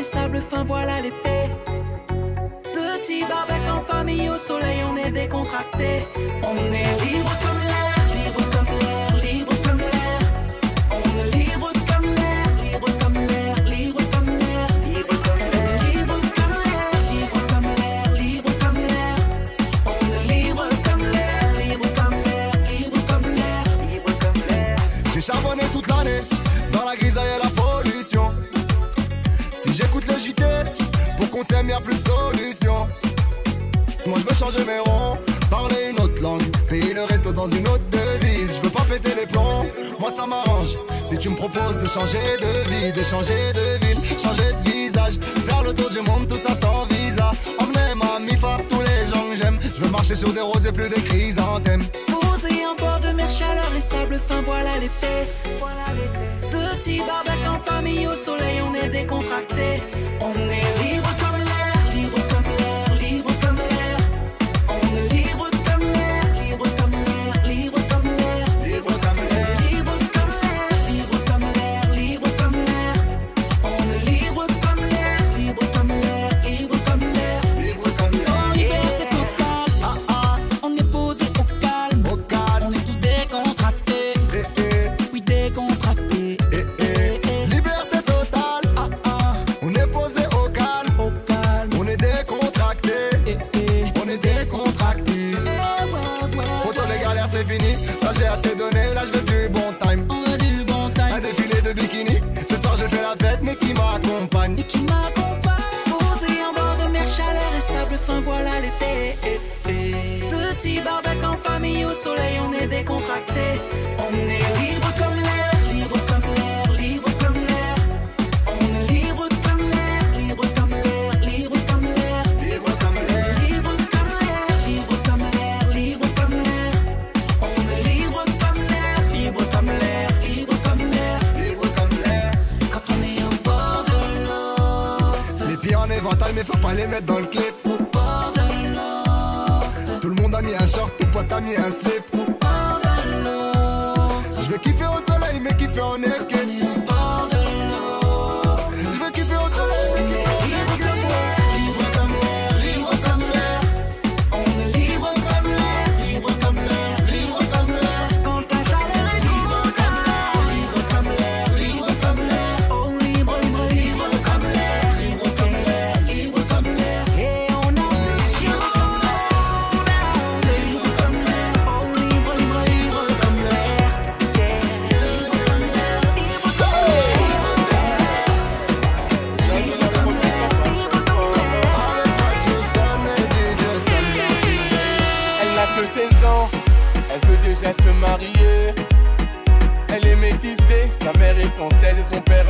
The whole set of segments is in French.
et sable fin, voilà l'été. Petit barbecue en famille, au soleil, on est décontracté. On est libre comme s'aime, y'a plus de solution. Moi je veux changer mes ronds, parler une autre langue, payer le resto dans une autre devise. Je veux pas péter les plombs, moi ça m'arrange. Si tu me proposes de changer de vie, de changer de ville, changer de visage, faire le tour du monde, tout ça sans visa. Emmener ma mifa, tous les gens que j'aime. Je veux marcher sur des roses et plus des chrysanthèmes. Posé en bord de mer, chaleur et sable fin, voilà l'été. Petit barbecue en famille, au soleil, on est décontracté. On est Là, j'ai assez donné, là, je veux du bon time. On a du bon Un time. défilé de bikini. Ce soir, je fais la fête, mais qui m'accompagne? Et qui m'accompagne? Posé en bord de mer, chaleur et sable fin, voilà l'été. Petit barbecue en famille, au soleil, on est décontracté. On est libre comme pas les mettre dans le clip. Tout le monde a mis un short, ton pote a mis un slip. Je veux kiffer au soleil, mais kiffer en on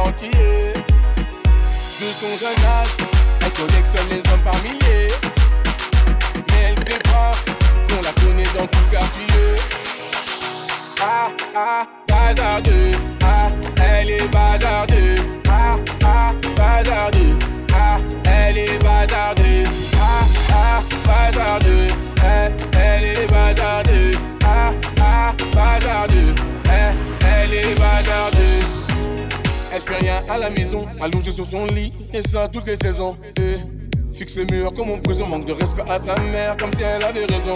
De son jeune âge, elle collectionne les hommes par milliers. Mais elle sait pas qu'on la connaît dans tout quartier. Ah ah, bazardeux, Elle fait rien à la maison, allongée sur son lit, et ça toutes les saisons. Eh, fixe les murs comme en prison, manque de respect à sa mère, comme si elle avait raison.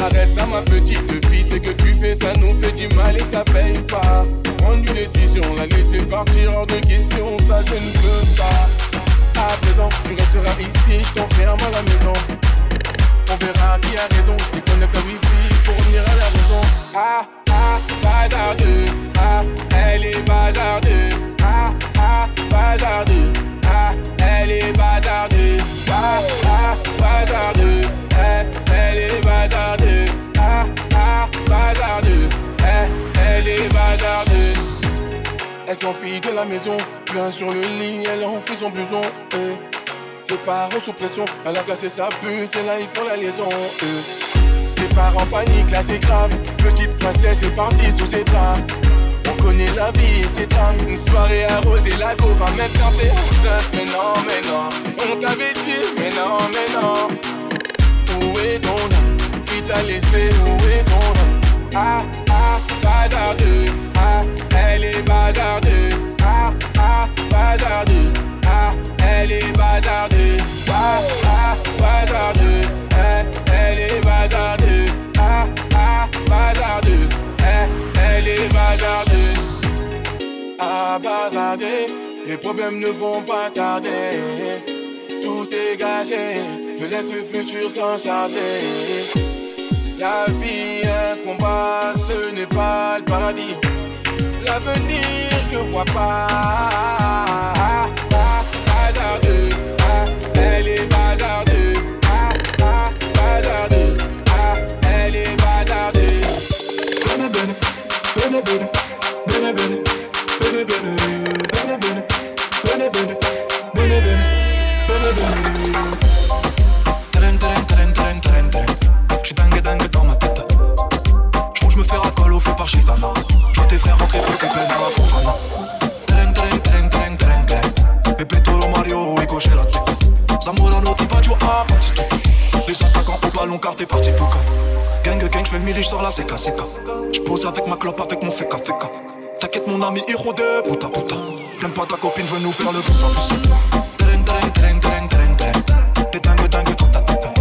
Arrête ça ma petite fille, c'est que tu fais ça nous fait du mal et ça paye pas. Prendre une décision, la laisser partir hors de question, ça je ne peux pas. À présent, tu resteras ici, je t'enferme à la maison. On verra qui a raison, je déconnecte la wifi pour revenir à la raison. Ah bazardeux, ah, elle est bazardeux. Ah ah, bazardeux, ah, elle est bazardeux. Ah ah, bazardeux, eh, elle est bazardeux. Ah ah, bazardeux, eh, elle est bazardeux. Elle s'enfuit de la maison, bien sur le lit, elle enfuit son blouson. eh. Les parents sous pression, elle a cassé sa puce et là ils font la liaison pars en panique, là c'est grave. Petite princesse est partie sous ses draps. On connaît la vie et c'est dingue. Une soirée arrosée, la go va même taper. Mais non, mais non, on t'avait dit, mais non, mais non. Où est ton âme Qui t'a laissé? Où est ton âme Ah, ah, bazardeux. Ah, elle est bazardeux. Ah, ah, bazardeux. Ah, elle est bazardeux. Ah, ah, bazardeux. Ah, elle est bazardeux bazardeux, eh, elle est bazardeuse. Ah, bazarder, les problèmes ne vont pas tarder. Tout est gagé, je laisse le futur s'en charger. La vie, un combat, ce n'est pas le paradis. L'avenir, je ne vois pas. Ah, ah bazardeux, ah, elle est bazardeuse. Zamorano, t'es pas du Les attaquants au ballon car t'es parti pour café gang, gang, j'fais le miri, j'sors la zeka, zeka. J'pose avec ma clope, avec mon feka, feka. T'inquiète, mon ami, héros de puta, puta. T'aimes pas ta copine, veut nous faire le poussa, poussa. Tereng, tereng. T'es dingue, dingue, tout ta tata.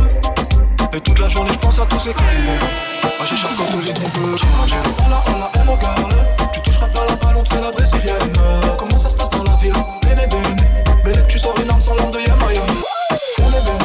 Et toute la journée, j'pense à tous ces calibres. Ah, j'ai comme tous les trompeurs, j'ai Oh là, oh là, elle regarde. Tu toucheras pas la balle, on te fait la brésilienne. Comment ça se passe dans la ville? Bene, bene. Bene, tu sors une arme sans l'arme de Yamayam. Bene, bene.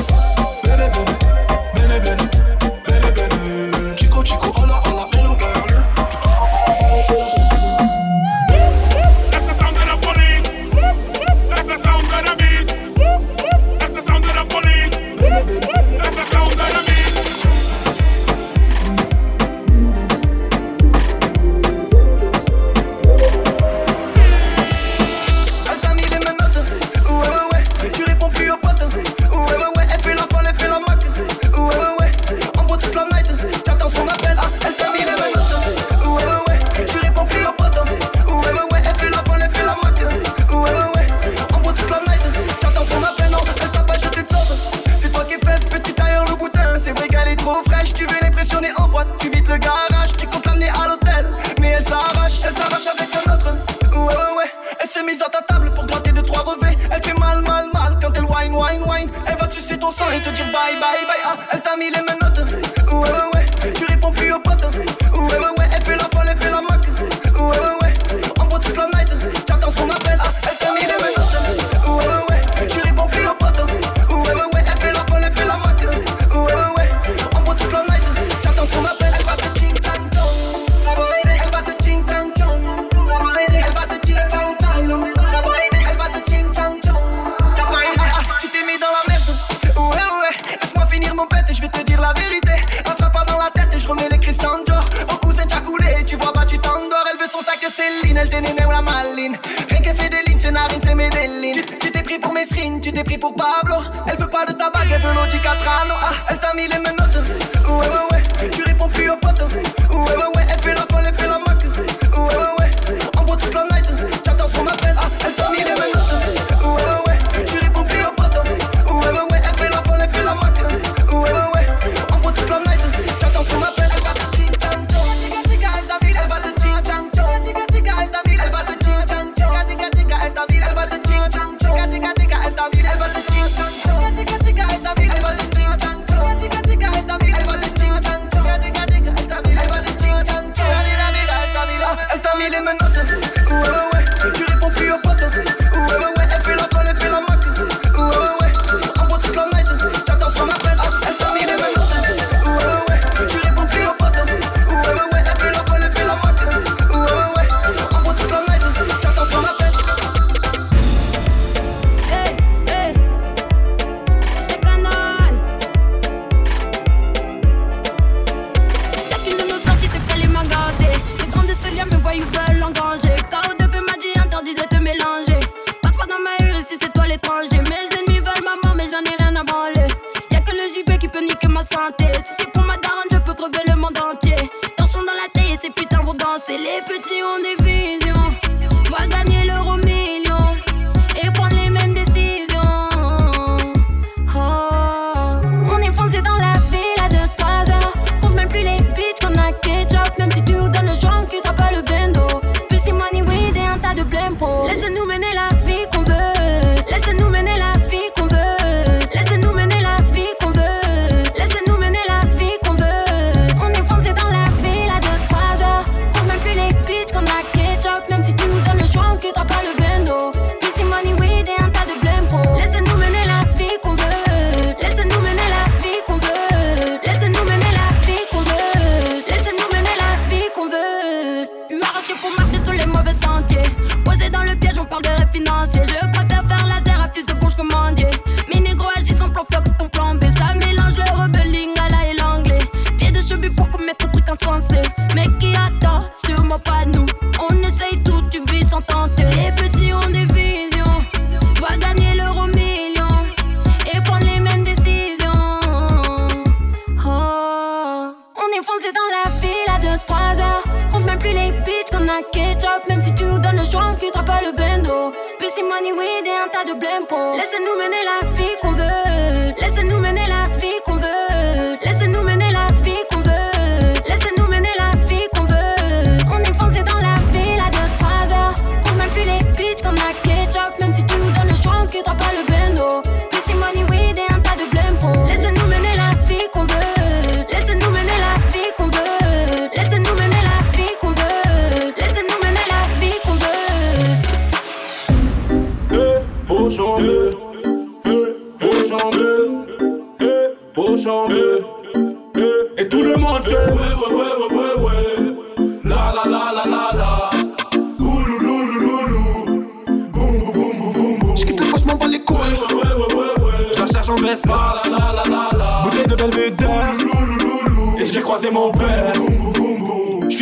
Laissez-nous mener la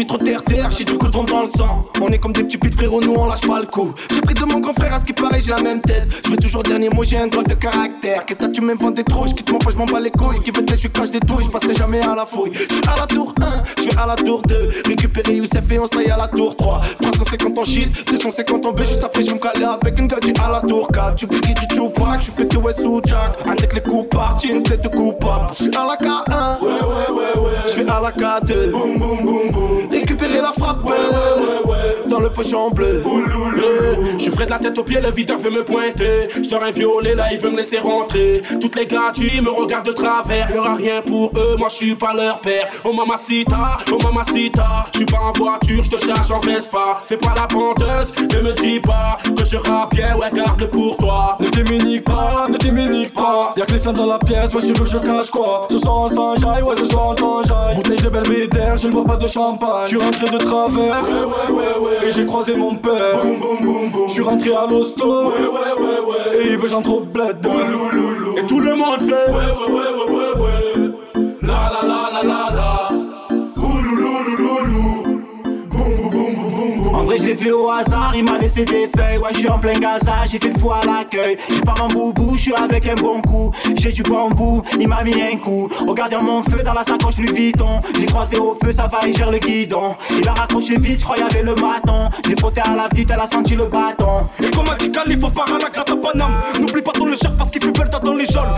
trop terre terre, j'ai du coudron dans le sang. Est comme des petits putes frérot, nous on lâche pas le coup. J'ai pris de mon grand frère à ce qui paraît, j'ai la même tête. Je veux toujours dernier mot, j'ai un drôle de caractère. Qu'est-ce que tu m'aimes des trop, je quitte mon poche, je m'en bats les couilles. Qui veut te je crache des douilles, je passerai jamais à la fouille. Je suis à la tour 1, je vais à la tour 2. Récupérer Youssef et on se à la tour 3. 350 en shit, 250 en B, juste après je me caler avec une gadget à la tour 4. Tu piques du Tupac, je suis pété ouais sous Jack. Avec les coups partis, une tête de coupable. Je suis à la K1, Ouais ouais ouais ouais. je vais à la K2. Boum boum boum boum. Récupérer la frappe, Ouais ouais ouais. Dans le pochon bleu. Je suis frais de la tête aux pieds, le videur veut me pointer. Je serai un violet, là il veut me laisser rentrer. Toutes les gadgets me regardent de travers. Y'aura rien pour eux, moi je suis pas leur père. Oh mamacita, oh mamacita. Je suis pas en voiture, je te charge en Vespa. Fais pas la penteuse, ne me dis pas que je rappe bien, ouais garde pour toi. Ne t'émunique pas, ne t'émunique pas. Y'a que les seins dans la pièce, ouais, tu veux que je cache quoi Ce soir on s'enjaille, ouais, ce soir on t'enjaille. Bouteille de belvédère, je ne bois pas de champagne. Suis rentré de travers, et j'ai croisé mon père. Je suis rentré à l'hosto, et il veut j'entre au bled. Et tout le monde fait En je l'ai fait au hasard, il m'a laissé des feuilles. Ouais, je suis en plein gaza, j'ai fait le fou à l'accueil. J'ai pas mon boubou, je suis avec un bon coup. J'ai du bambou, il m'a mis un coup. Regardez mon feu dans la sacoche Louis Vuitton. J'ai croisé au feu, ça va, il gère le guidon. Il a raccroché vite, je crois avait le maton. Je l'ai frotté à la vite, elle a senti le bâton. Et comme a dit Cali, faut pas à la gratte. N'oublie pas ton cher parce qu'il fait belle dans les jaunes.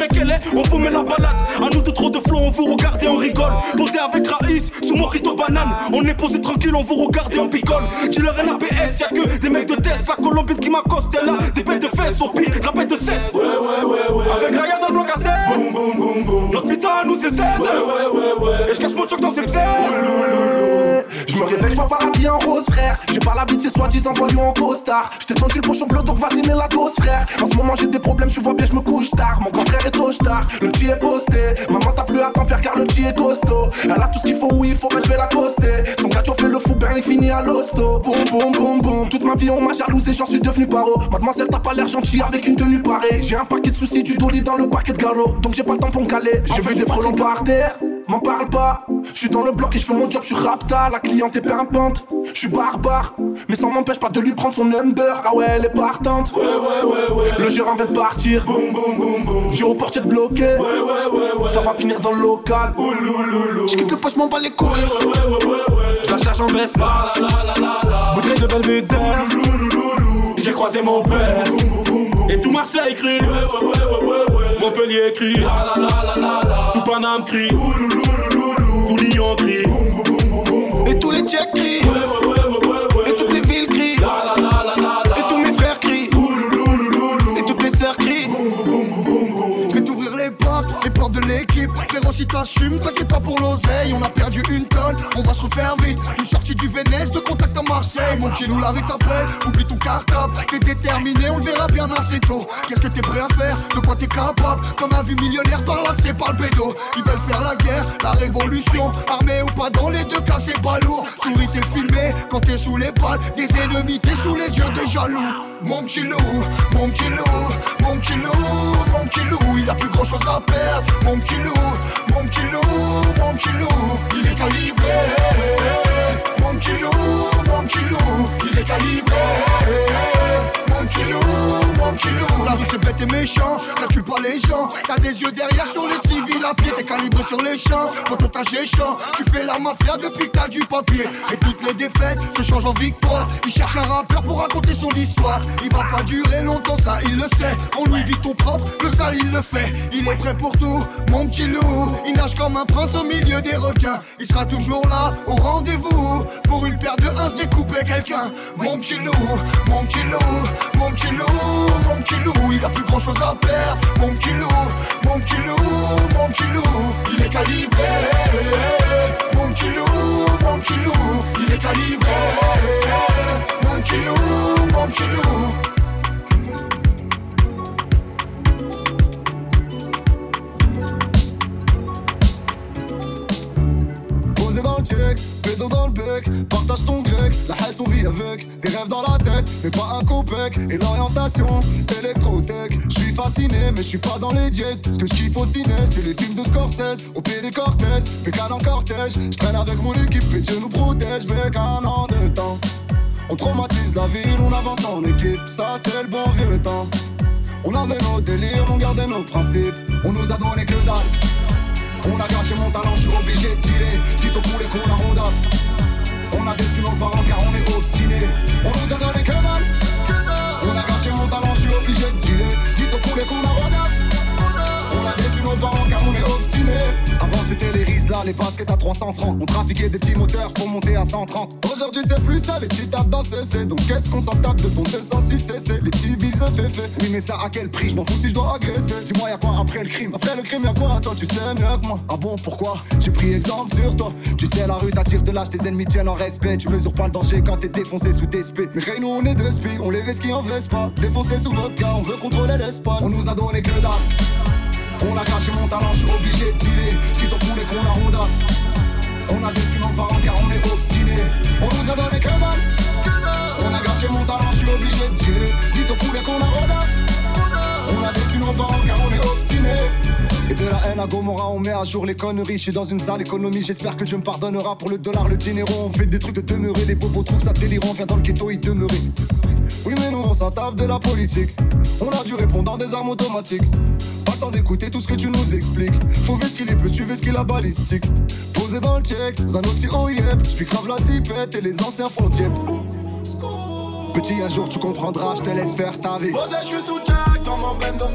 Crée qu'elle est, on vous met la balade. À nous de trop de flow, on vous regarde et on rigole. Posé avec Raïs, sous Mojito banane. On est posé tranquille, on vous regarde et on picole. Dis-leur NAPS, y'a que des mecs de test. La colombine qui m'accoste, elle a des bêtes de fesses. Au pire, la bête de cesse. Ouais ouais ouais ouais. Avec Raya dans le bloc à 16. Boum boum boum boum. Notre à nous c'est 16. Ouais ouais ouais ouais. Et je cache mon choc dans ses 16. Je me réveille, je vois pas la vie en rose, frère. J'ai pas l'habitude, c'est soi-disant voyou en costard. J't'ai tendu le pochon bleu, donc vas-y, mets la dose, frère. En ce moment, j'ai des problèmes, tu vois bien, je me couche tard. Mon grand frère est au tard, le petit est posté. Maman, t'as plus à t'en faire car le petit est costaud. Elle a tout ce qu'il faut, oui, il faut, mais je vais l'accoster. Son gâteau fait le fou, ben il finit à Boum, boum, boum, boum. Toute ma vie, on m'a jalousé, j'en suis devenu paro. Mademoiselle, t'as pas l'air gentil avec une tenue parée. J'ai un paquet de soucis, du dolly dans le paquet de galop. Donc j'ai pas le temps pour me caler. J'ai vu des frelons par terre. M'en parle pas, je suis dans le bloc et je fais mon job, je suis rapta, la cliente est pimpante, je suis barbare, mais ça m'empêche pas de lui prendre son number, ah ouais elle est partante, Ouais ouais ouais ouais. le gérant vient de partir, Boum boum boum boum. j'ai au portier de bloquer, Ouais ouais ouais ouais. ça va finir dans le local, Oulou loulou. je quitte le poche, m'en bats les couilles, Ouais ouais ouais ouais ouais. Je la charge en Vespa. La la la la la. Bouteille de belvédère. J'ai croisé mon père. Boum boum boum. Et tout Marseille crie. Ouais ouais ouais ouais ouais ouais. Montpellier crie. La la la la la la. Tout Paname crie. Oulou loulou loulou. Tout Lyon crie. Boum boum boum boum boum. et tous les tchèques crient, Ouais ouais ouais ouais ouais ouais. et toutes les villes crient, La la la la Frérot, si t'assumes, t'inquiète pas pour l'oseille. On a perdu une tonne, on va se refaire vite. Une sortie du Vénès, de contact à Marseille. Mon petit loup, la rue t'appelle, oublie ton cartable. T'es déterminé, on le verra bien assez tôt. Qu'est-ce que t'es prêt à faire? De quoi t'es capable? T'en as vu millionnaire par là, c'est pas le bédo. Ils veulent faire la guerre, la révolution. Armé ou pas, dans les deux cas, c'est pas lourd. Souris, t'es filmé quand t'es sous les balles. Des ennemis, t'es sous les yeux des jaloux. Mon petit loup, mon petit loup, mon petit loup, mon petit loup, il a plus grand chose à perdre. Mon petit loup, mon petit loup, mon petit loup, il est calibré. Mon petit loup, mon petit loup, il est calibré. Mon petit loup t'es méchant, tu pas les gens. T'as des yeux derrière sur les civils à pied, t'es calibré sur les champs. Quand on t'a géchant, tu fais la mafia depuis que t'as du papier. Et toutes les défaites se changent en victoire. Il cherche un rappeur pour raconter son histoire. Il va pas durer longtemps, ça il le sait. On lui vit ton propre, le sale il le fait. Il est prêt pour tout, mon petit loup. Il nage comme un prince au milieu des requins. Il sera toujours là, au rendez-vous. Pour une paire de uns, découper quelqu'un. Mon petit loup, mon petit loup, mon petit loup, mon petit loup. Il a plus grand chose à perdre. Mon petit loup, mon petit loup, mon petit loup. Il est calibré. Mon petit loup, mon petit loup. Il est calibré. Mon petit loup, mon petit loup. Dans le bec, partage ton grec, la haine on vit avec, des rêves dans la tête, mais pas un copec, et l'orientation, électrotech, je suis fasciné, mais je suis pas dans les dièses, ce que je au ciné, c'est les films de Scorsese, au pied des cortèges, pécale en cortège, je traîne avec mon équipe et Dieu nous protège, mais qu'un an de temps. On traumatise la ville, on avance en équipe, ça c'est le bon vieux temps. On avait nos délires, on gardait nos principes, on nous a donné que dalle. On a gâché mon talent, je suis obligé de tirer. Sitôt les cons, la ronda. On a déçu nos parents car on est obstinés. On nous a donné que dalle. On a gâché mon talent, je suis obligé de tirer. Pour les cons, la ronda. On est obstinés. Avant c'était les rises là, les baskets à 300 francs. On trafiquait des petits moteurs pour monter à 130. Aujourd'hui c'est plus ça, les petits tapent dans CC. Donc qu'est-ce qu'on s'en tape de ton 206 CC Les petits fait fait. Oui, mais ça à quel prix? Je m'en fous si je dois agresser. Dis-moi, y'a quoi après le crime? Après le crime, y'a quoi? Toi, tu sais mieux que moi. Ah bon, pourquoi? J'ai pris exemple sur toi. Tu sais, la rue t'attire de l'âge, tes ennemis tiennent en respect. Tu mesures pas le danger quand t'es défoncé sous des spé. Mais nous on est de spi, on les qui en veste pas. Défoncé sous votre cas, on veut contrôler l'Espagne. On nous a donné que dalle. On a caché mon talent, je suis obligé de tirer. Si ton poulet qu'on la ronda. On a déçu nos parents car on est obstinés. On nous a donné que dalle. On a gâché mon talent, je suis obligé de tirer. Dis ton poulet qu'on la ronda. On a déçu nos parents car on est obstinés. Et de la haine à Gomorra, on met à jour les conneries. Je suis dans une sale économie, j'espère que Dieu me pardonnera. Pour le dollar, le dinero, on fait des trucs de demeurer. Les bobos trouvent ça délirant, viens dans le ghetto, y demeurer. Oui, mais nous, on s'en de la politique. On a dû répondre dans des armes automatiques. D'écouter tout ce que tu nous expliques. Faut ce qu'il est peu, tu veux ce qu'il a balistique. Posé dans le check, Zanotti OIM. J'suis grave la zipette et les anciens font. Petit, un jour tu comprendras, je te laisse faire ta vie. Posé, je suis sous Jack dans mon bendo.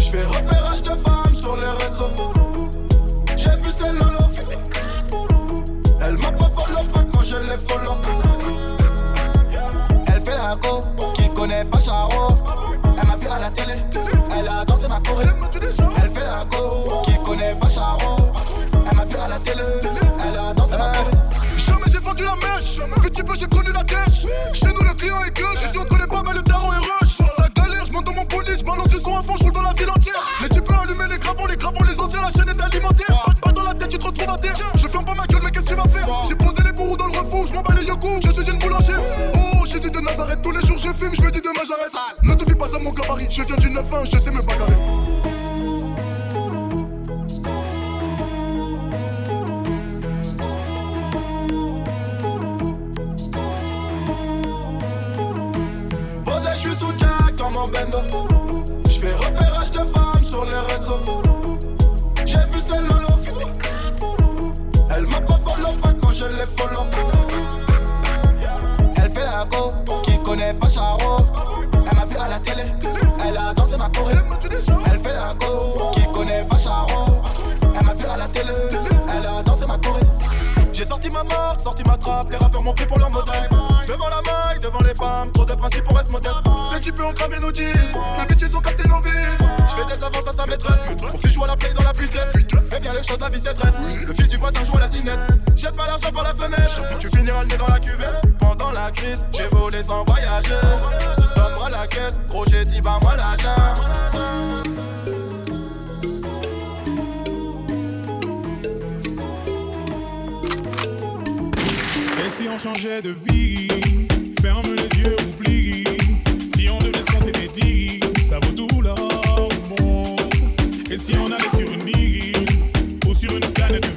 Je fais repérage de femmes sur les réseaux. J'ai vu lolo. Elle m'a pas follow pas quand je l'ai follow. Elle fait la go, qui connaît pas Charo. Elle m'a vu à la télé, Elle fait la go, qui connaît pas Charo. Elle m'a vu à la télé, elle a dansé ma. Jamais j'ai vendu la mèche. Petit peu j'ai connu la dèche. Chez nous le client est clutch. Et si je me dis demain j'arrête. Ne te fie pas à mon gabarit, je viens du 9-1, je sais me bagarrer. Posé, je suis sous Jack dans mon bendo. Je fais repérage de femmes sur les réseaux. J'ai vu lolo. Elle m'a pas follow pas quand je l'ai follow. Elle fait la go, connaît pas Charo. Elle m'a vu à la télé, elle a dansé ma choré. Elle fait la go, qui connaît pas Charo. Elle m'a vu à la télé, elle a dansé ma choré. J'ai sorti ma marque, sorti ma trappe, les rappeurs m'ont pris pour leur modèle. Devant la maille, devant les femmes, trop de principes pour être modeste. Les types ont cramé nos jeans, les bitches ont capté nos vices. Je fais des avances à sa maîtresse, mon fils joue à la play dans la putette. Fais bien les choses, la vie c'est. Le fils du voisin joue à la tinette. Jette pas l'argent par la fenêtre, tu finiras le nez dans la cuvette. La crise, j'ai volé sans voyager. Donne-moi la caisse, gros j'ai dit bah moi l'argent. Et si on changeait de vie Ferme les yeux, oublie Si on devait se des digues Ça vaut tout l'or Et si on allait sur une île Ou sur une planète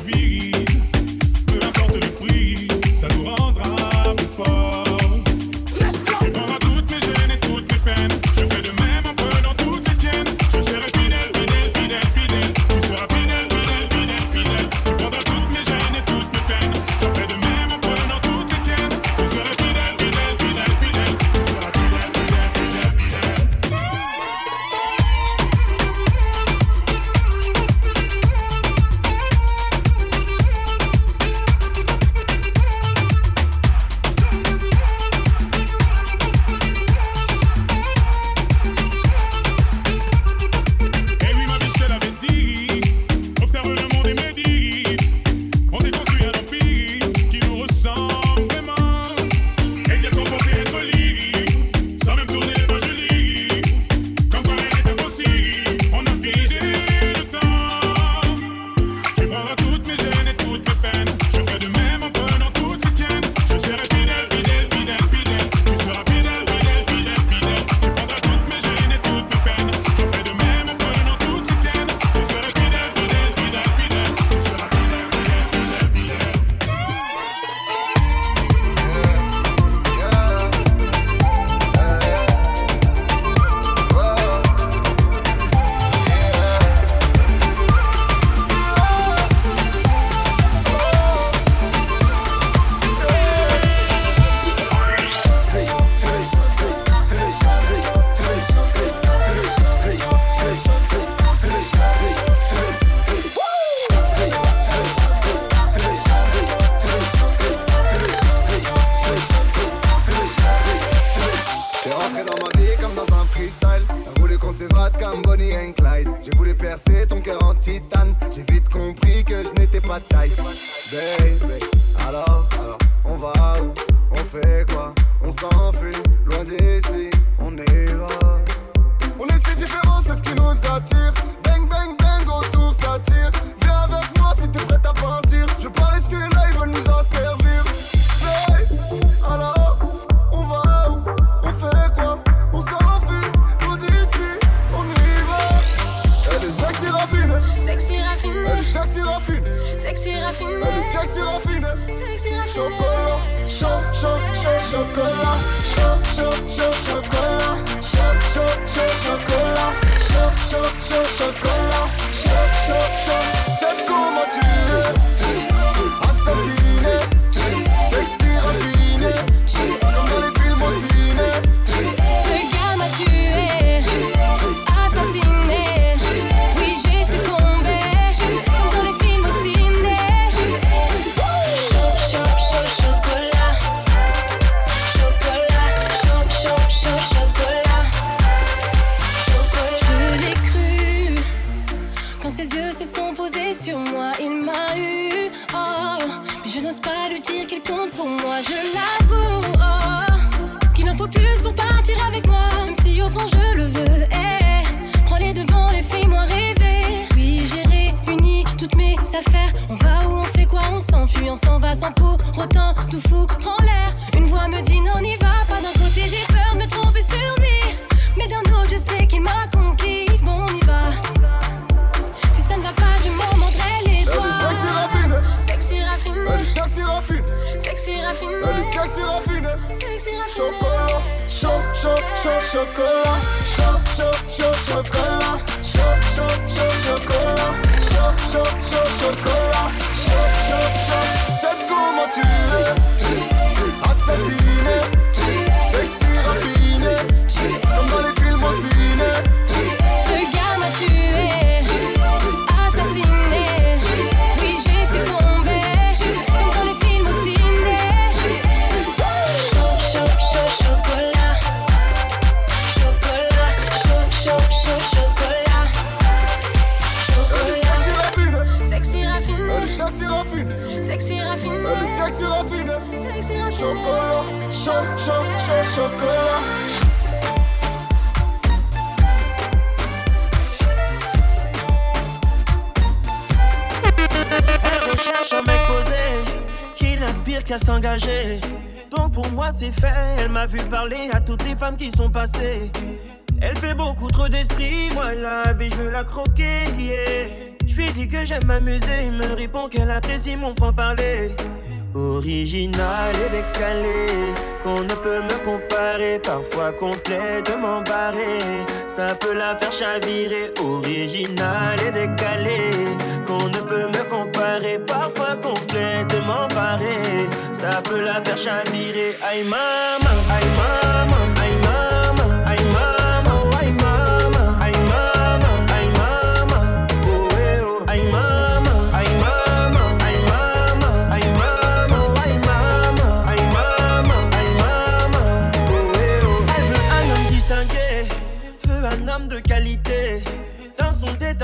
colocou Sexy raffine. Sexy raffiné. Elle est sexy raffiné. Sexy raffiné. Chocolat, chaud, chaud, chaud, chocolat. qu'à s'engager. Donc pour moi c'est fait, elle m'a vu parler à toutes les femmes qui sont passées. Elle fait beaucoup trop d'esprit, moi la vie je veux la croquer. Yeah. Je lui dis que j'aime m'amuser, il me répond qu'elle apprécie mon franc-parler. Original et décalé, qu'on ne peut me comparer, parfois complètement barré, ça peut la faire chavirer. Original et décalé, qu'on ne peut me comparer, parfois complètement barré, ça peut la faire chavirer. Aïe maman, aïe.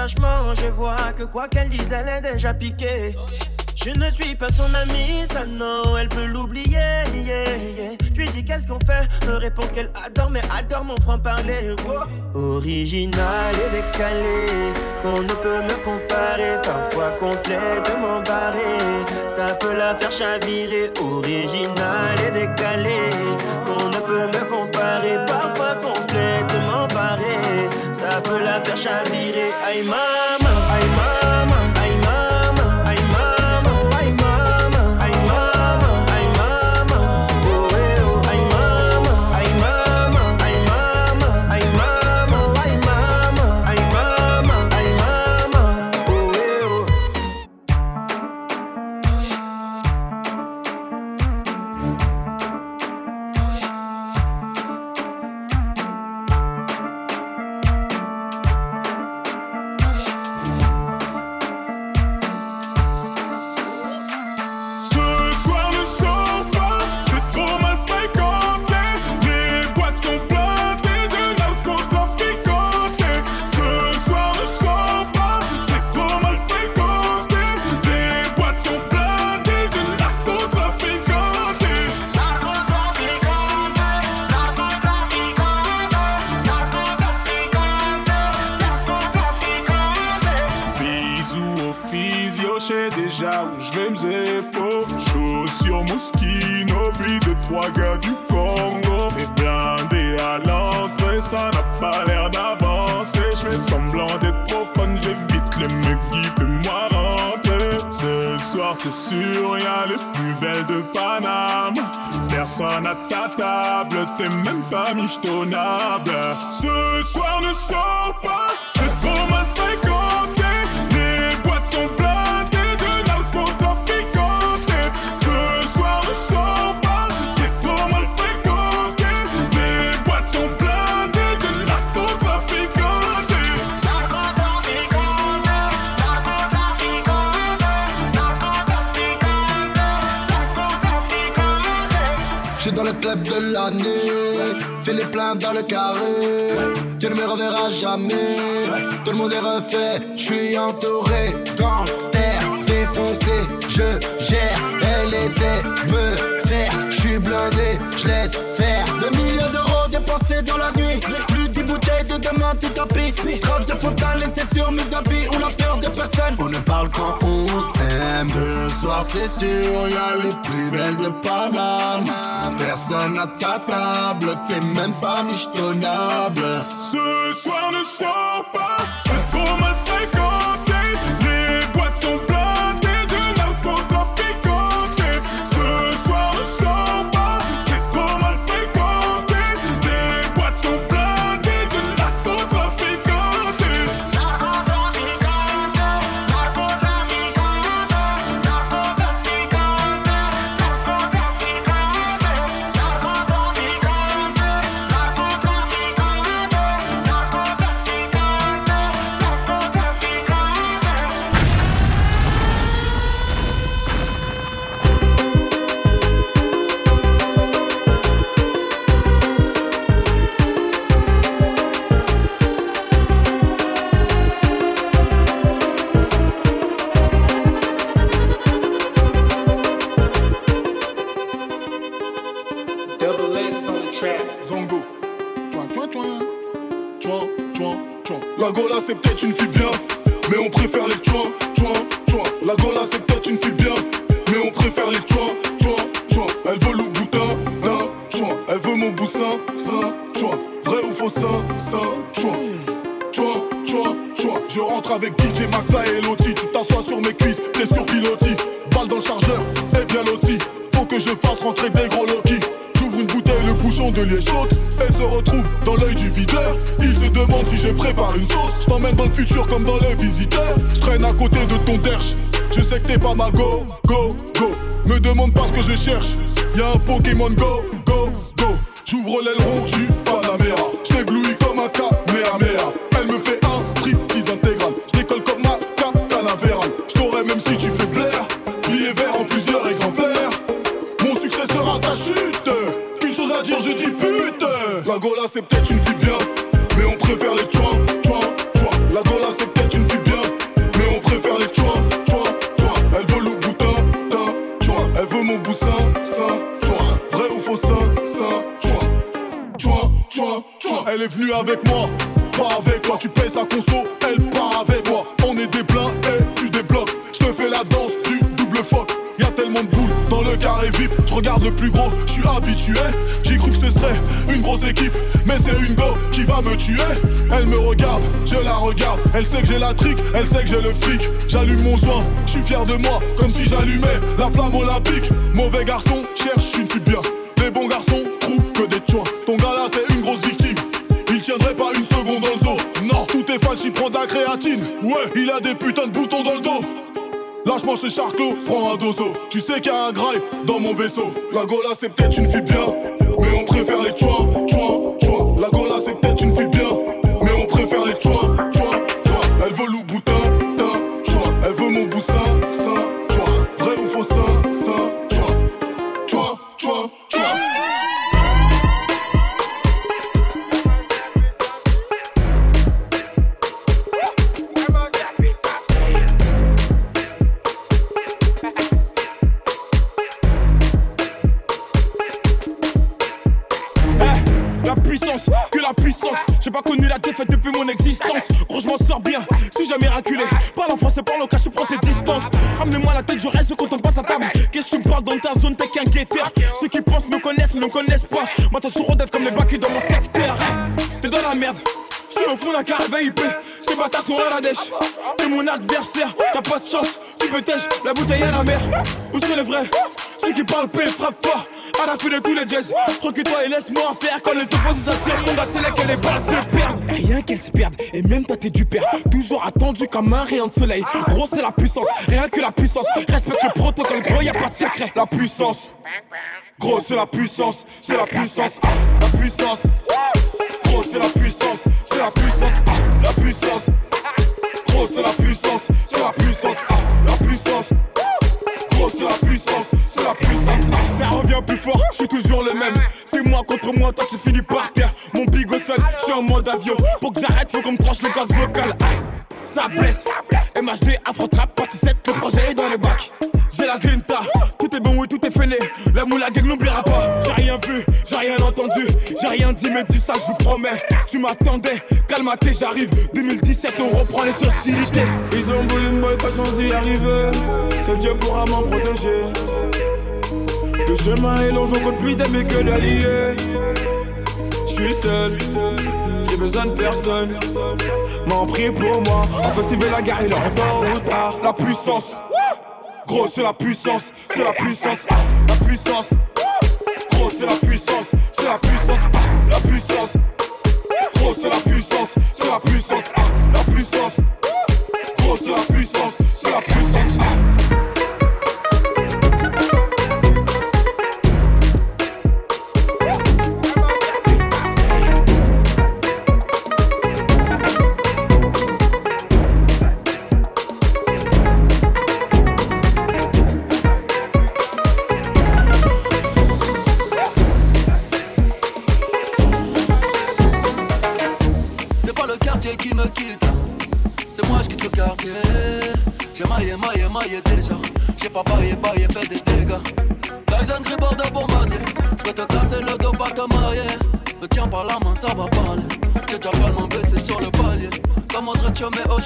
attachement, je vois que quoi qu'elle dise, elle est déjà piquée. Je ne suis pas son amie, ça non, elle peut l'oublier. Yeah, yeah. Je lui dis qu'est-ce qu'on fait, me répond qu'elle adore, mais adore mon franc-parler. Original et décalé, qu'on ne peut me comparer. Parfois complètement barré, ça peut la faire chavirer. Original et décalé, qu'on ne peut me comparer peut la faire chavirer, aïe Je suis dans le club de l'année, fais les pleins dans le carré. Tu ne me reverras jamais. Tout le monde est refait, je suis entouré. Gangster, défoncé, je gère. Essaie de me faire, je suis blindé, je laisse faire. Deux millions d'euros dépensés dans la nuit. Plus dix bouteilles de demain tout tapis. Trace de fontaine laissée sur mes habits. On a peur de personne. On ne parle quand on s'aime. Ce soir, c'est sûr, y'a les plus belles de Paname. Personne à ta table, t'es même pas michetonnable. Ce soir ne sort pas, c'est trop mal fréquenté. Gola, c'est peut-être une fille bien, mais on préfère les tchouin, tchouin, tchouin. La Gola, c'est peut-être une fille bien, mais on préfère les tchouin, tchouin, tchouin. Elle veut le boutin, d'un. Elle veut mon boussin, ça, tchouin. Vrai ou faux, ça, ça, tchouin. Tchouin, tchouin, tchouin. Je rentre avec DJ Maxa et Loti. Tu t'assois sur mes cuisses, t'es sur pilotis. Balle dans le chargeur, et bien loti. Faut que je fasse rentrer des gros Loki. Une bouteille, le bouchon de liège saute. Elle se retrouve dans l'œil du videur. Il se demande si je prépare une sauce. Je t'emmène dans le futur comme dans les visiteurs. Je traîne à côté de ton derche. Je sais que t'es pas ma go, go, go. Me demande pas ce que je cherche. Y'a un Pokémon Go, go, go. J'ouvre l'aileron du Panamera. Je l'éblouis comme un Kamehameha. Elle me regarde, je la regarde. Elle sait que j'ai la trique, elle sait que j'ai le fric. J'allume mon joint, je suis fier de moi, comme si j'allumais la flamme olympique. Mauvais garçon, cherche une fille. Les bons garçons trouvent que des choix. Ton gars là, c'est une grosse victime. Il tiendrait pas une seconde dans le dos. Non, tout est falche, il prend de la créatine. Ouais, il a des putains de boutons dans le dos. Lâche-moi ce charclos, prends un dozo. Tu sais qu'il y a un graille dans mon vaisseau. La Gola, c'est peut-être une fille comme un rayon de soleil. Gros, c'est la puissance, rien que la puissance. Respecte le protocole, gros, y a pas de secret. La puissance, gros, c'est la puissance, c'est la puissance, la puissance. M'attendais, calme-toi, j'arrive. 2017, on reprend les sociétés. Ils ont voulu me boy quand j'en y arriver. Seul Dieu pourra m'en protéger. Le chemin est long, j'en compte plus d'amis que d'alliés. Je suis seul, j'ai besoin de personne. M'en prie pour moi. Enfin, veut la guerre, il en tôt ou tard. La puissance, gros, c'est la puissance, c'est la puissance, ah, la puissance. Gros, c'est la puissance, c'est la puissance, ah, la puissance. C'est la puissance, c'est la puissance, ah, la puissance. Gros, c'est la puissance,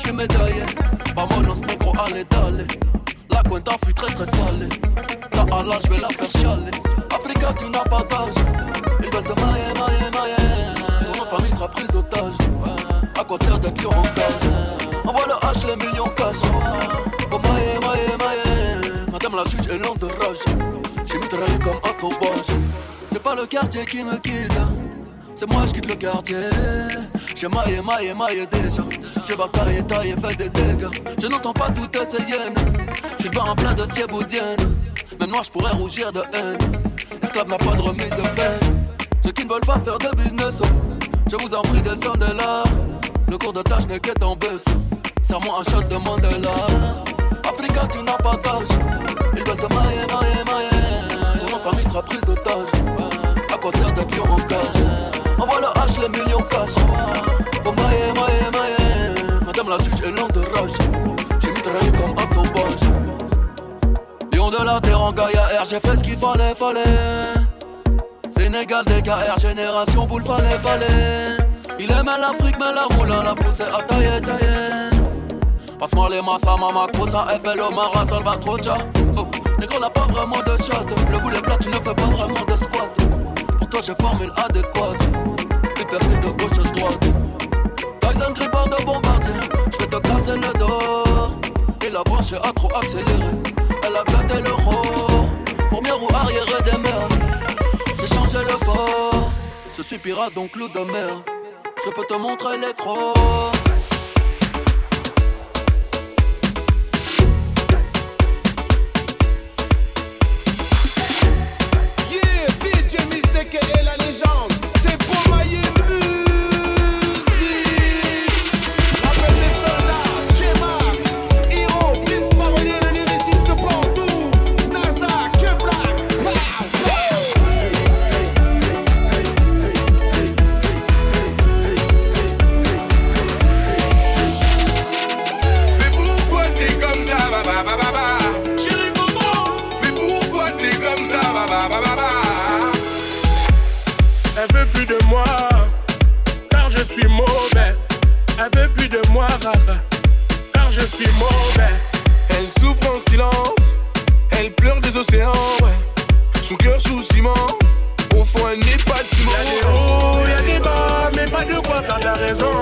suis médaillé. Pas mon lance négro, allez, d'aller. La cuenta fut très très salée. Ta Allah, je vais la faire chialer. Africa, tu n'as pas d'âge. Ils veulent te mailler, mailler, mailler. Ton famille sera prise otage. À quoi sert d'être en cage Envoie le H, les millions cash. Pour mailler, mailler, mailler. Madame la juge est lente de rage. J'ai mitraillé comme un sauvage. C'est pas le quartier qui me quitte. C'est moi, je quitte le quartier. J'ai maillé, maillé, maillé déjà. J'ai bataillé, taillé, fait des dégâts. Je n'entends pas toutes ces hyènes. Je suis pas en plein de thieboudienne. Même moi, je pourrais rougir de haine. Esclave n'a pas de remise de peine. Ceux qui ne veulent pas faire de business, je vous en prie, descendez là. Le cours de tâche n'est qu'être en baisse. Serre-moi un shot de Mandela. Africa, tu n'as pas d'âge. Ils veulent te mailler, mailler, mailler. Ton famille sera prise otage. À quoi sert d'être lion en cage Envoie le H, les millions cash. Pour mailler, mailler, mailler. La juge est lente de rage. J'ai mitraillé comme un sauvage. Lion de la terre en Gaïa R, j'ai fait ce qu'il fallait, fallait. Sénégal, DKR, génération boule, fallait, fallait. Il aime l'Afrique, mais la moulin la poussée à tailler, tailler. Passe-moi les masses à mama fait le mara, salvatrocha. Oh, négro n'a pas vraiment de shot. Le boulet plat, tu ne fais pas vraiment de squat. Pour j'ai formule adéquate. Hyper de gauche droite. Tyson grippeur de bombardier. Te casser le dos. Et la branche a trop accéléré. Elle a gâté le rôle. Première roue arrière des mers. J'ai changé le port. Je suis pirate donc loup de mer. Je peux te montrer les crocs. Yeah, DJ Mistake et la légende. Plus de moi, car je suis mauvais. Elle veut plus de moi, car je suis mauvais. Elle souffre en silence, elle pleure des océans, ouais. Son cœur sous ciment, au fond elle n'est pas de ciment. Y'a des hauts, y'a des bas, mais pas de quoi perdre la raison.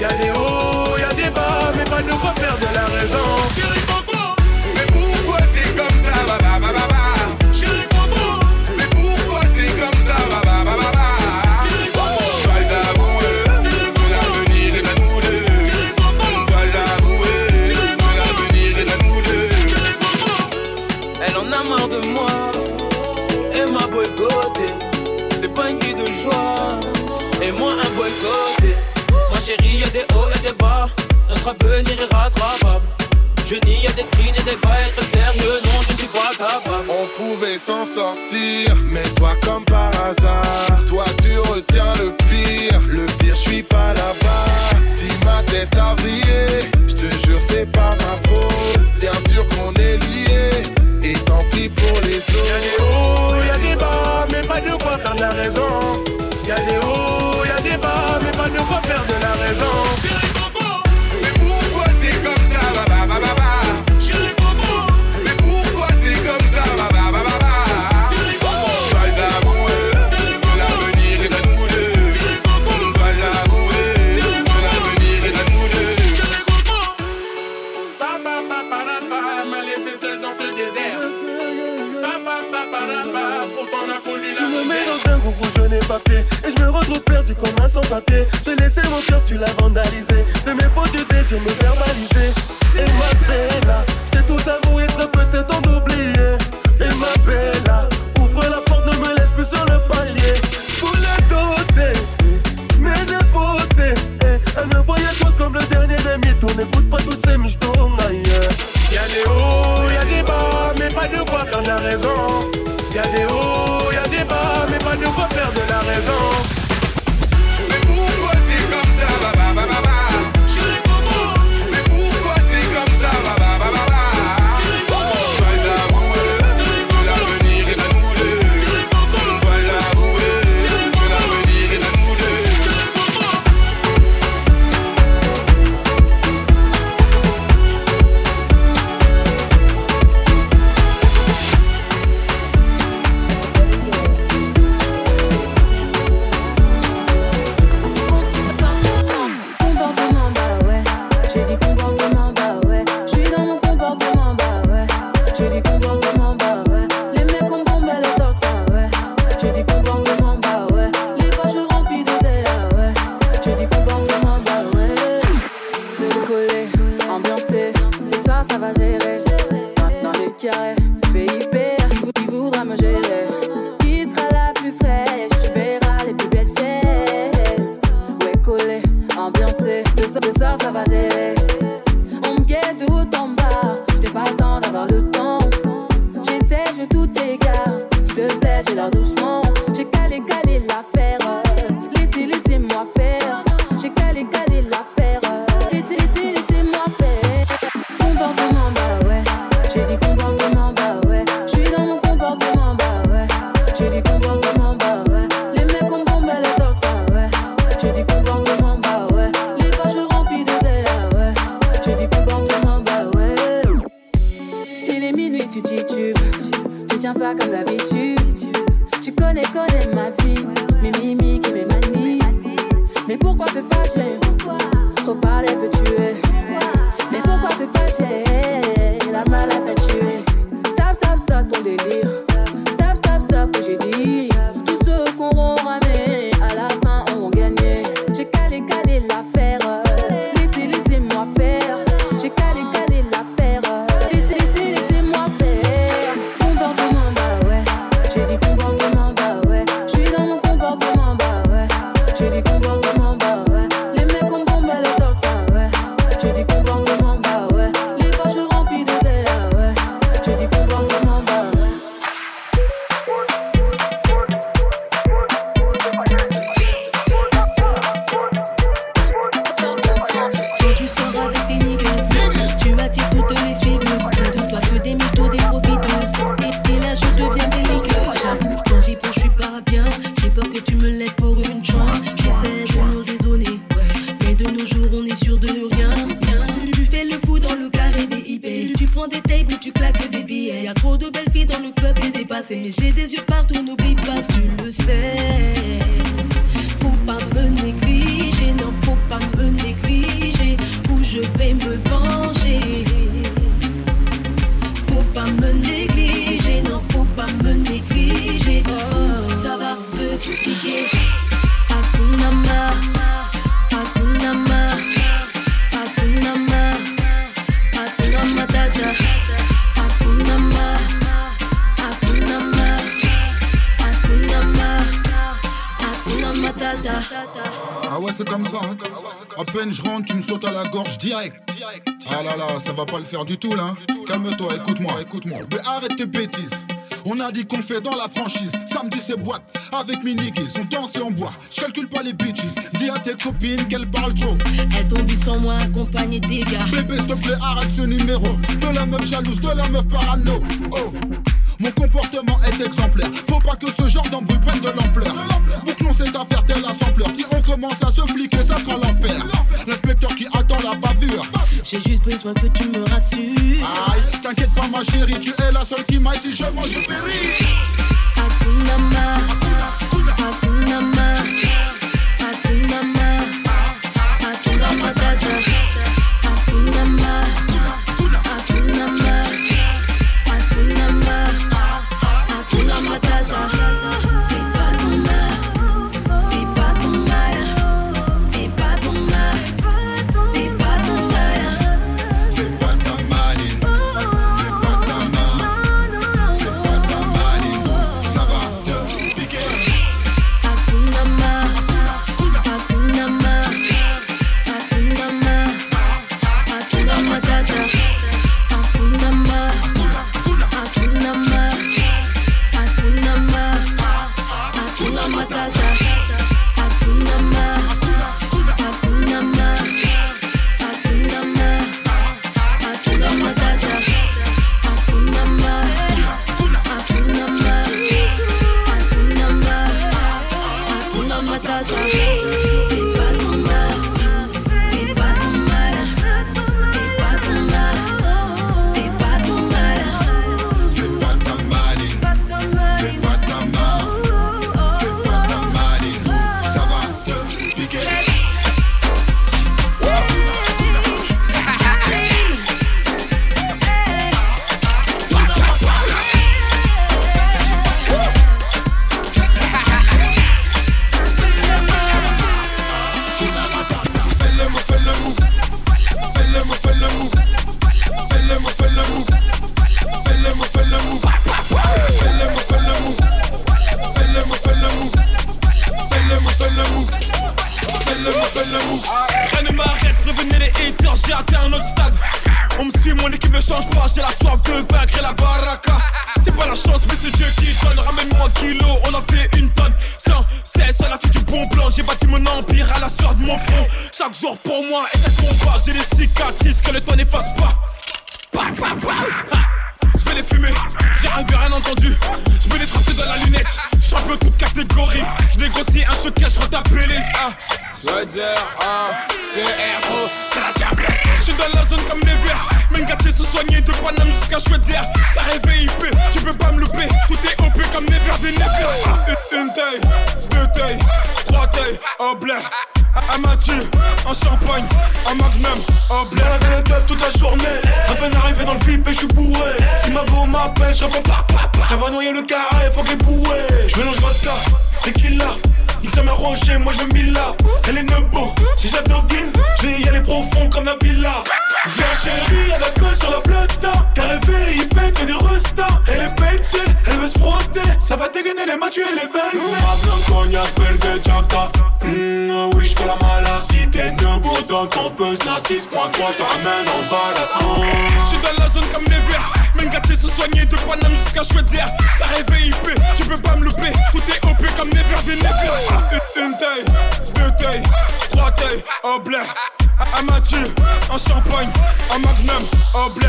Y'a des hauts, y'a des bas, mais pas de quoi perdre la raison. Mais pourquoi t'es comme ça, notre avenir est rattrapable. Je nie, y'a des screens et des bas, être sérieux, non, je ne suis pas capable. On pouvait s'en sortir, mais toi comme par hasard, toi tu retiens le pire. Le pire, je suis pas là-bas. Si ma tête a vrillé, je te jure c'est pas ma faute. Bien sûr qu'on est liés, et tant pis pour les Y'a des autres. hauts, y'a des bas, mais pas de quoi perdre la raison. Y'a des hauts, y'a des bas, mais pas de quoi perdre la raison. Et je me retrouve perdu comme un sans-papier. J'ai laissé mon cœur, tu l'as vandalisé. De mes fautes, tu désires me verbaliser. Et ma bella, je t'ai tout avoué, je serais peut-être direct. direct. Ah là là, ça va pas le faire du tout là. Calme-toi, écoute-moi, écoute-moi. Mais arrête tes bêtises. On a dit qu'on fait dans la franchise. Samedi, c'est boîte avec mes On danse et on boit. Je calcule pas les bitches. Dis à tes copines qu'elles parlent trop. Elles t'ont sans moi accompagné des gars. Bébé, s'il te plaît, arrête ce numéro. De la meuf jalouse, de la meuf parano. Oh. Mon comportement est exemplaire. Faut pas que ce genre d'embrouille prenne de l'ampleur. Bouclons cette affaire telle à sampleur. Si on commence à se fliquer, ça sera l'enfer. L'inspecteur qui j'ai juste besoin que tu me rassures. Aïe, t'inquiète pas, ma chérie, tu es la seule qui m'aille si je mange, je péris. Hakuna, Hakuna, Une, taille, deux tailles, trois tailles, au blé. Un Mathieu, un champagne, un magnum, au blé. Dans la tête toute la journée. À peine arrivé dans le VIP et je suis bourré. Si ma go m'appelle, je réponds pas, pas. Ça va noyer le carré, faut qu'elle bourré. Je mélange vodka, tequila. Il ça m'a rangé, moi je mille là. Elle est nebo, si j'abdoguine, je vais y aller profond comme la villa. Viens chérie, elle a que sur la plata. T'as rêvé, il pète des restas. Elle est pétée, Ça va dégainer les matchs, elle est belle. Ma blanc cognac, belle de Jacka. Mmh, oui, j'fais la malade. Si t'es debout dans ton buzz, n'a 6.3, j'te ramène en balade. J'suis dans la zone comme les. Même gâté se soigner de Paname jusqu'à choisir. T'as rêvé IP, tu peux pas me louper. Tout est OP comme les verts des nègres. Une, taille, deux tailles, trois tailles, au blé. Un Mathieu, un champagne, un magnum, au blé.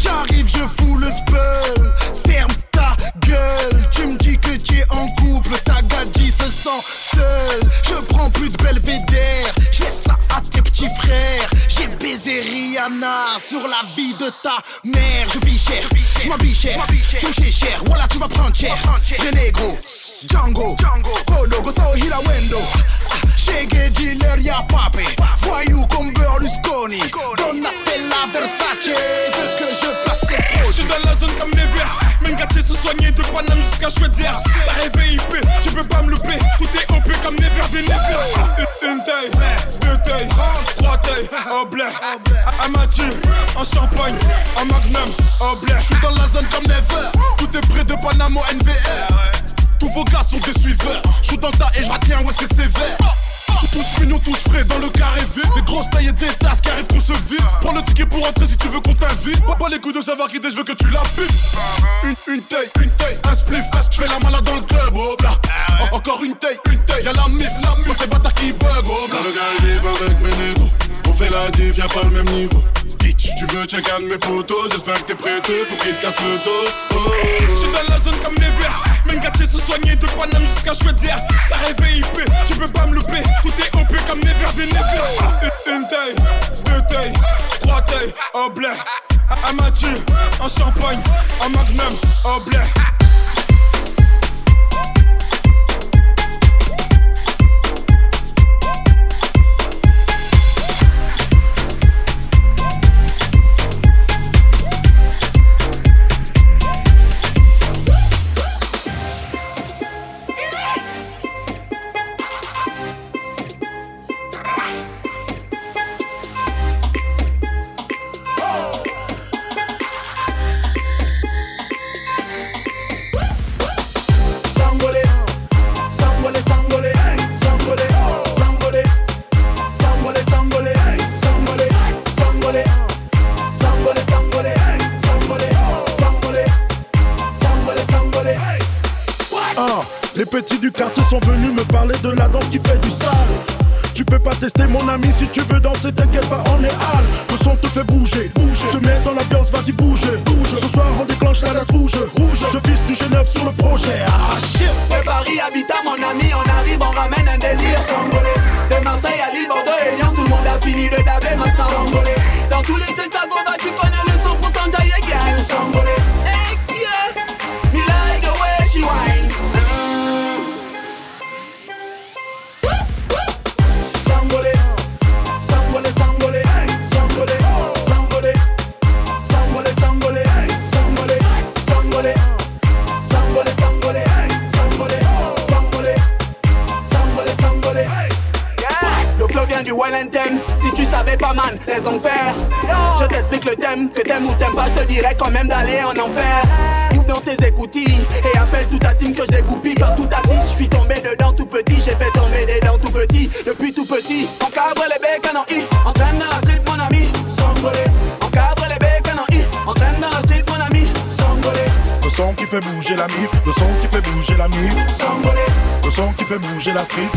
J'arrive, je fous le spell. Ferme ta gueule. Tu me dis que tu es en couple. Ta gadji se sent seule. Je prends plus de belvédère. Je laisse ça à tes petits frères. J'ai baisé Rihanna sur la vie de ta mère. Je vis cher, je m'habille cher. Tu me cher, voilà, tu vas prendre cher. Vrai négro. Django, Polo, Gosto, Hilawendo Shege, dealer, y'a papé Voyou comme Berlusconi? Donatella, Versace Veux que je place ses J'suis produits dans la zone comme les verts. Même gâté se soigner de Paname jusqu'à choisir. T'as rêvé IP, tu peux pas me louper. Tout est OP comme les verts des nègres. Une, taille, deux tailles, trois tailles, au blé. Un Mathieu, un champagne, un magnum, au blé. J'suis dans la zone comme never Tout est près de Panamo NVR Tous vos gars sont des suiveurs. J'suis dans ta et j'retiens, ouais c'est sévère. Tous mignons, tous frais dans le carré vide. Des grosses tailles et des tasses qui arrivent qu'on se vide. Prends le ticket pour entrer si tu veux qu'on t'invite. Pas pas les coups de savoir qui t'es, je veux que tu la putes Une, une taille, une taille, un spliff Je fais la malade dans le club, oh bla. En- Encore une taille, une taille, y'a la mif, la mif. C'est bâtard qui bug, oh bla. Le gars vive avec mes négros. On fait la diff, y'a pas le même niveau tu veux check un de mes potos J'espère que t'es prêté pour qu'il te casse le dos oh. J'suis dans la zone comme les verts. Même gâté se soigner de Paname jusqu'à choisir. T'as rêvé IP, tu peux pas me louper. Tout est OP comme les verts des nègres. Une, une taille, deux tailles, trois tailles, au blé. Un Mathieu, un champagne, un magnum, au blé. Les petits du quartier sont venus me parler de la danse qui fait du sale. Tu peux pas tester mon ami si tu veux danser, t'inquiète pas, on est hal. Le son te fait bouger, bouge, te met dans l'ambiance, vas-y bouge, bouge. Ce soir on déclenche la date rouge, rouge. De fils du Genève sur le projet. Ah shit. De Paris habitant mon ami, on arrive, on ramène un délire Sangolé De Marseille à Lille, Bordeaux et Lyon, tout le monde a fini de daber maintenant Sangolé Dans tous les fait bouger la street,